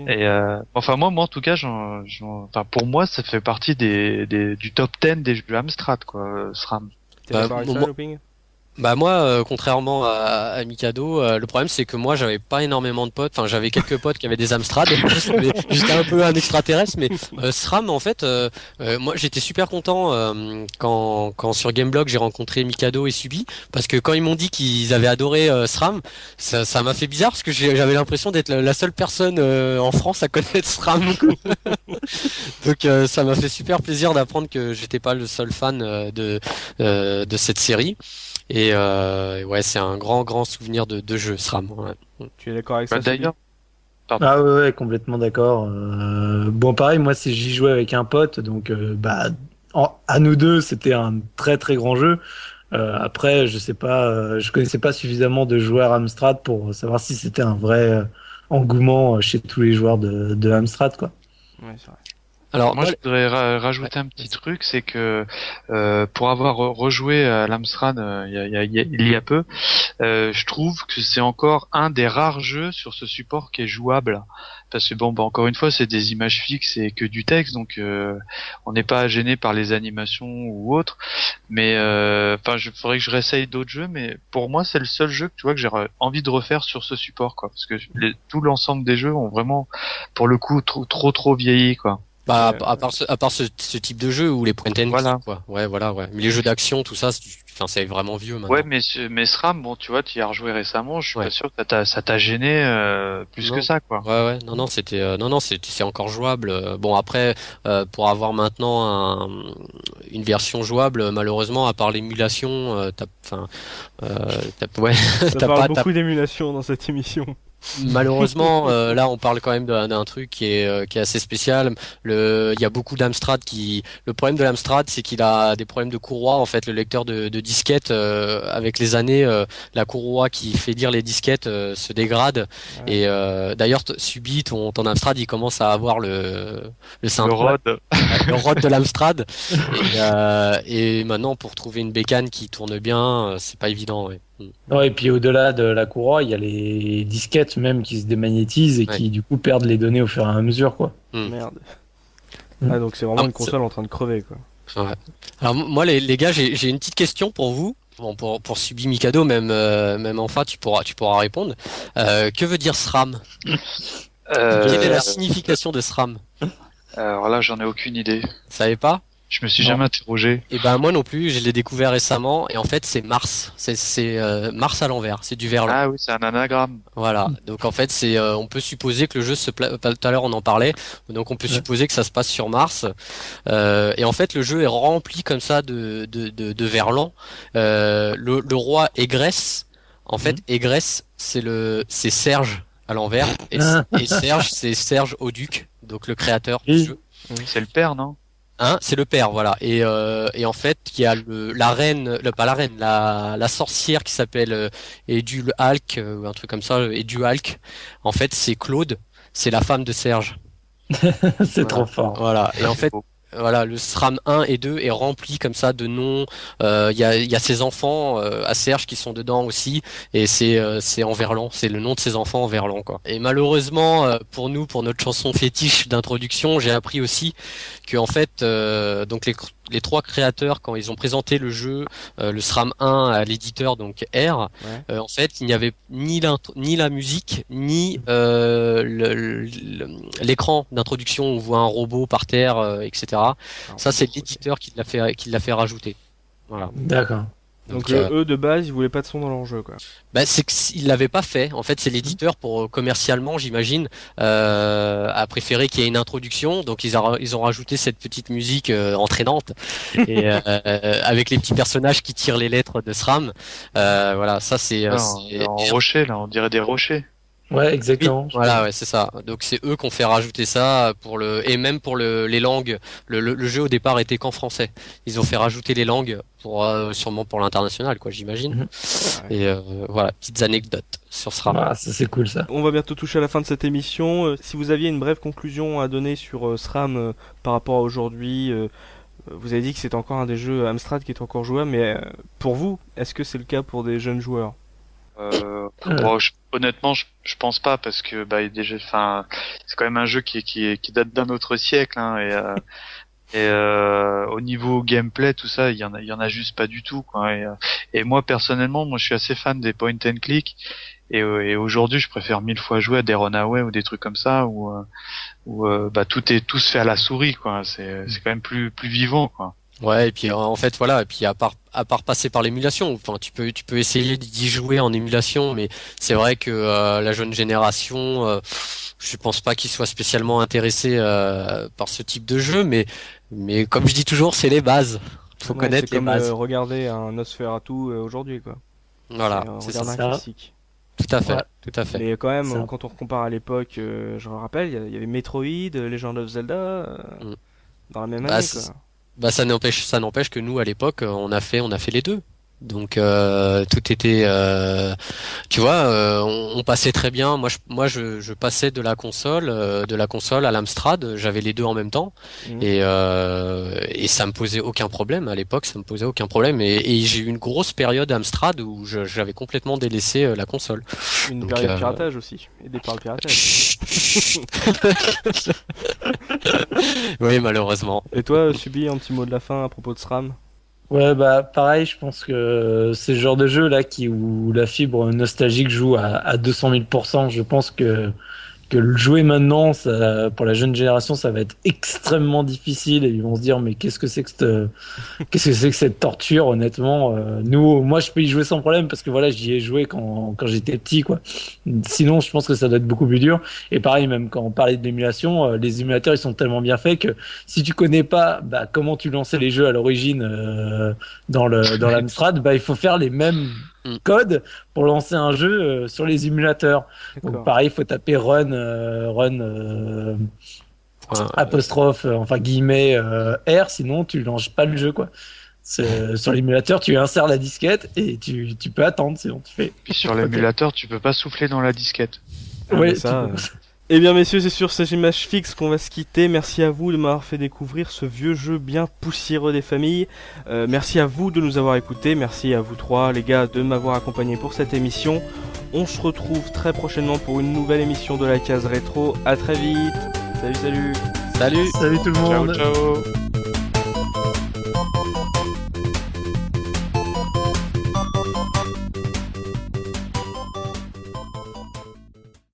Et enfin moi moi en tout cas, enfin pour moi ça fait partie des, des du top 10 des jeux Amstrad quoi, SRAM. Bah, bah moi, euh, contrairement à, à Mikado, euh, le problème c'est que moi j'avais pas énormément de potes. Enfin, j'avais quelques potes qui avaient des Amstrad, (laughs) mais j'étais un peu un extraterrestre. Mais euh, SRAM, en fait, moi j'étais super content quand, quand sur Gameblog j'ai rencontré Mikado et Subi, parce que quand ils m'ont dit qu'ils avaient adoré SRAM, ça, ça m'a fait bizarre parce que j'avais l'impression d'être la, seule personne en France à connaître SRAM. (laughs) Donc ça m'a fait super plaisir d'apprendre que j'étais pas le seul fan de de cette série. Et euh, ouais, c'est un grand, grand souvenir de, de jeu, SRAM. Ouais. Tu es d'accord avec ça bah, D'ailleurs. Ah ouais, ouais, complètement d'accord. Euh, bon, pareil, moi, c'est j'y jouais avec un pote, donc euh, bah, à nous deux, c'était un très très grand jeu. après, je sais pas, je connaissais pas suffisamment de joueurs Amstrad pour savoir si c'était un vrai engouement chez tous les joueurs de, de Amstrad, quoi. Ouais, c'est vrai. Alors moi, je voudrais rajouter un petit truc, c'est que euh, pour avoir rejoué à l'Amstrad euh, il, y a, peu, euh, je trouve que c'est encore un des rares jeux sur ce support qui est jouable. Parce que bon, bah, encore une fois, c'est des images fixes et que du texte, donc on n'est pas gêné par les animations ou autres. Mais enfin, je faudrait que je réessaye d'autres jeux, mais pour moi, c'est le seul jeu que tu vois que j'ai envie de refaire sur ce support, quoi. Parce que tout l'ensemble des jeux ont vraiment, pour le coup, trop trop trop vieilli, quoi. Bah, à, part, ce, à part ce, ce, type de jeu ou les point and voilà. quoi. Ouais, voilà, ouais. Mais les jeux d'action, tout ça, enfin, c'est vraiment vieux maintenant. Ouais, mais mais SRAM, bon, tu vois, tu y as rejoué récemment. Je suis pas sûr que ça t'a gêné euh, plus que ça, quoi. Ouais, ouais. Non, non, c'était, euh, non, non, c'est encore jouable. Bon, après, euh, pour avoir maintenant un, une version jouable, malheureusement, à part l'émulation, t'as, enfin, ouais. (laughs) Ça parle beaucoup d'émulation dans cette émission malheureusement, (laughs) euh, là, on parle quand même d'un truc qui est, euh, qui est assez spécial. Le, il y a beaucoup d'Amstrad qui. Le problème de l'Amstrad, c'est qu'il a des problèmes de courroie. En fait, le lecteur de, de disquettes, euh, avec les années, la courroie qui fait lire les disquettes se dégrade. Et d'ailleurs, subit ton, ton Amstrad, il commence à avoir le le, le rod, (laughs) le rod de l'Amstrad. (laughs) Et, et, maintenant, pour trouver une bécane qui tourne bien, c'est pas évident. Ouais. Non, et puis au-delà de la courroie, il y a les disquettes même qui se démagnétisent et qui du coup perdent les données au fur et à mesure quoi. Hmm. Merde. Hmm. Ah, donc c'est vraiment ah, une console en train de crever quoi. Ouais. Alors moi les, les gars, j'ai une petite question pour vous. Bon, pour, pour Subi Mikado, même, euh, même enfin, tu pourras, tu pourras répondre. Euh, que veut dire SRAM euh... Quelle est la signification de SRAM? Alors là, j'en ai aucune idée. Vous savez pas? Je me suis jamais interrogé. Et eh ben moi non plus, je l'ai découvert récemment et en fait c'est Mars, c'est euh, Mars à l'envers, c'est du verlan. Ah oui, c'est un anagramme. Voilà, donc en fait c'est, euh, on peut supposer que le jeu se, tout à l'heure on en parlait, donc on peut supposer que ça se passe sur Mars. Euh, et en fait le jeu est rempli comme ça de de de, de verlan. Le, le, roi Égresse, en fait mmh. c'est le c'est Serge à l'envers et, et Serge c'est Serge Auduc, donc le créateur du jeu. C'est le père, non? Hein, c'est le père, voilà. Et, euh, et en fait, il y a le, la reine, le, pas la reine, la, la sorcière qui s'appelle euh, Edul Halk, euh, ou un truc comme ça, Edu Halk. En fait, c'est Claude, c'est la femme de Serge. (laughs) c'est trop fort. Voilà. Et en fait, voilà, le SRAM 1 et 2 est rempli comme ça de noms. Euh, il y, a, y ses enfants euh, à Serge qui sont dedans aussi, et c'est euh, c'est en verlan, c'est le nom de ses enfants en verlan quoi. Et malheureusement pour nous, pour notre chanson fétiche d'introduction, j'ai appris aussi que en fait, donc les les trois créateurs quand ils ont présenté le jeu, le SRAM 1 à l'éditeur donc R, en fait il n'y avait ni ni la musique ni l'écran d'introduction. On voit un robot par terre, etc. Ça, c'est l'éditeur qui l'a fait, qui l'a fait rajouter. Voilà. D'accord. Donc, euh, eux de base ils voulaient pas de son dans leur jeu quoi. Bah c'est qu'ils l'avaient pas fait. En fait c'est l'éditeur pour euh, commercialement j'imagine euh, a préféré qu'il y ait une introduction donc ils, ils ont rajouté cette petite musique euh, entraînante (laughs) et avec les petits personnages qui tirent les lettres de SRAM. voilà ça c'est. En rocher là on dirait des rochers. Ouais, exactement. voilà, ouais, c'est ça. Donc c'est eux qui ont fait rajouter ça pour le et même pour le, les langues. Le, le, jeu au départ était qu'en français. Ils ont fait rajouter les langues pour euh, sûrement pour l'international, quoi, j'imagine. Mhm. Et euh, voilà, petites anecdotes sur SRAM. Ah, ça c'est cool ça. On va bientôt toucher à la fin de cette émission. Euh, si vous aviez une brève conclusion à donner sur SRAM par rapport à aujourd'hui. Vous avez dit que c'est encore un des jeux Amstrad qui est encore jouable, mais pour vous, est-ce que c'est le cas pour des jeunes joueurs? Euh, honnêtement, je, je, pense pas parce que bah déjà, enfin, c'est quand même un jeu qui qui, qui date d'un autre siècle hein, et euh, et euh, au niveau gameplay tout ça, il y en a il y en a juste pas du tout quoi. Et, euh, et moi personnellement, moi je suis assez fan des point and click et, euh, et aujourd'hui, je préfère mille fois jouer à des runaway ou des trucs comme ça où où bah tout est tout se fait à la souris quoi. C'est c'est quand même plus plus vivant quoi. Ouais, et puis en fait voilà, et puis à part à part passer par l'émulation, enfin tu peux tu peux essayer d'y jouer en émulation, mais c'est vrai que euh, la jeune génération, euh, je pense pas qu'ils soient spécialement intéressés euh, par ce type de jeu, mais mais comme je dis toujours, c'est les bases. Faut connaître les comme, bases. regarder un Nosferatu aujourd'hui quoi. Voilà, c'est ça. classique. Tout à fait, tout à fait. Mais quand même, quand on compare à l'époque, je me rappelle, il y avait Metroid, Legend of Zelda, mm. dans la même bah, année. Quoi. Bah ça n'empêche ça n'empêche que nous à l'époque on a fait on a fait les deux. Donc euh, tout était, euh, tu vois, euh, on, passait très bien. Moi, je, moi, je, je passais de la console, de la console à l'Amstrad. J'avais les deux en même temps, mmh. et et ça me posait aucun problème à l'époque. Ça me posait aucun problème. Et, et j'ai eu une grosse période Amstrad où j'avais complètement délaissé la console. Une période de piratage aussi, aidé par le piratage. (laughs) oui, malheureusement. Et toi, Subi, un petit mot de la fin à propos de SRAM? Ouais, bah pareil, je pense que c'est le genre de jeu là qui où la fibre nostalgique joue à, à 200 000% Je pense que que le jouer maintenant, ça, pour la jeune génération, ça va être extrêmement difficile et ils vont se dire mais qu'est-ce que c'est que cette, (laughs) qu'est-ce que c'est que cette torture honnêtement. Euh, nous, moi, je peux y jouer sans problème parce que voilà, j'y ai joué quand quand j'étais petit quoi. Sinon, je pense que ça doit être beaucoup plus dur. Et pareil, même quand on parlait de l'émulation, euh, les émulateurs ils sont tellement bien faits que si tu connais pas bah, comment tu lançais les jeux à l'origine euh, dans le dans l'Amstrad, bah il faut faire les mêmes Mm. code pour lancer un jeu euh, sur les émulateurs. Donc pareil, il faut taper run, euh, run euh, apostrophe, enfin guillemets R, sinon tu lances pas le jeu quoi. (laughs) Sur l'émulateur, tu insères la disquette et tu, tu peux attendre, c'est bon, tu fais. Puis sur l'émulateur, tu peux pas souffler dans la disquette. oui, ça. Eh bien messieurs, c'est sur ces images fixes qu'on va se quitter. Merci à vous de m'avoir fait découvrir ce vieux jeu bien poussiéreux des familles. Euh, merci à vous de nous avoir écoutés. Merci à vous trois les gars de m'avoir accompagné pour cette émission. On se retrouve très prochainement pour une nouvelle émission de la case rétro. À très vite. Salut salut. Salut. Salut tout le monde. ciao.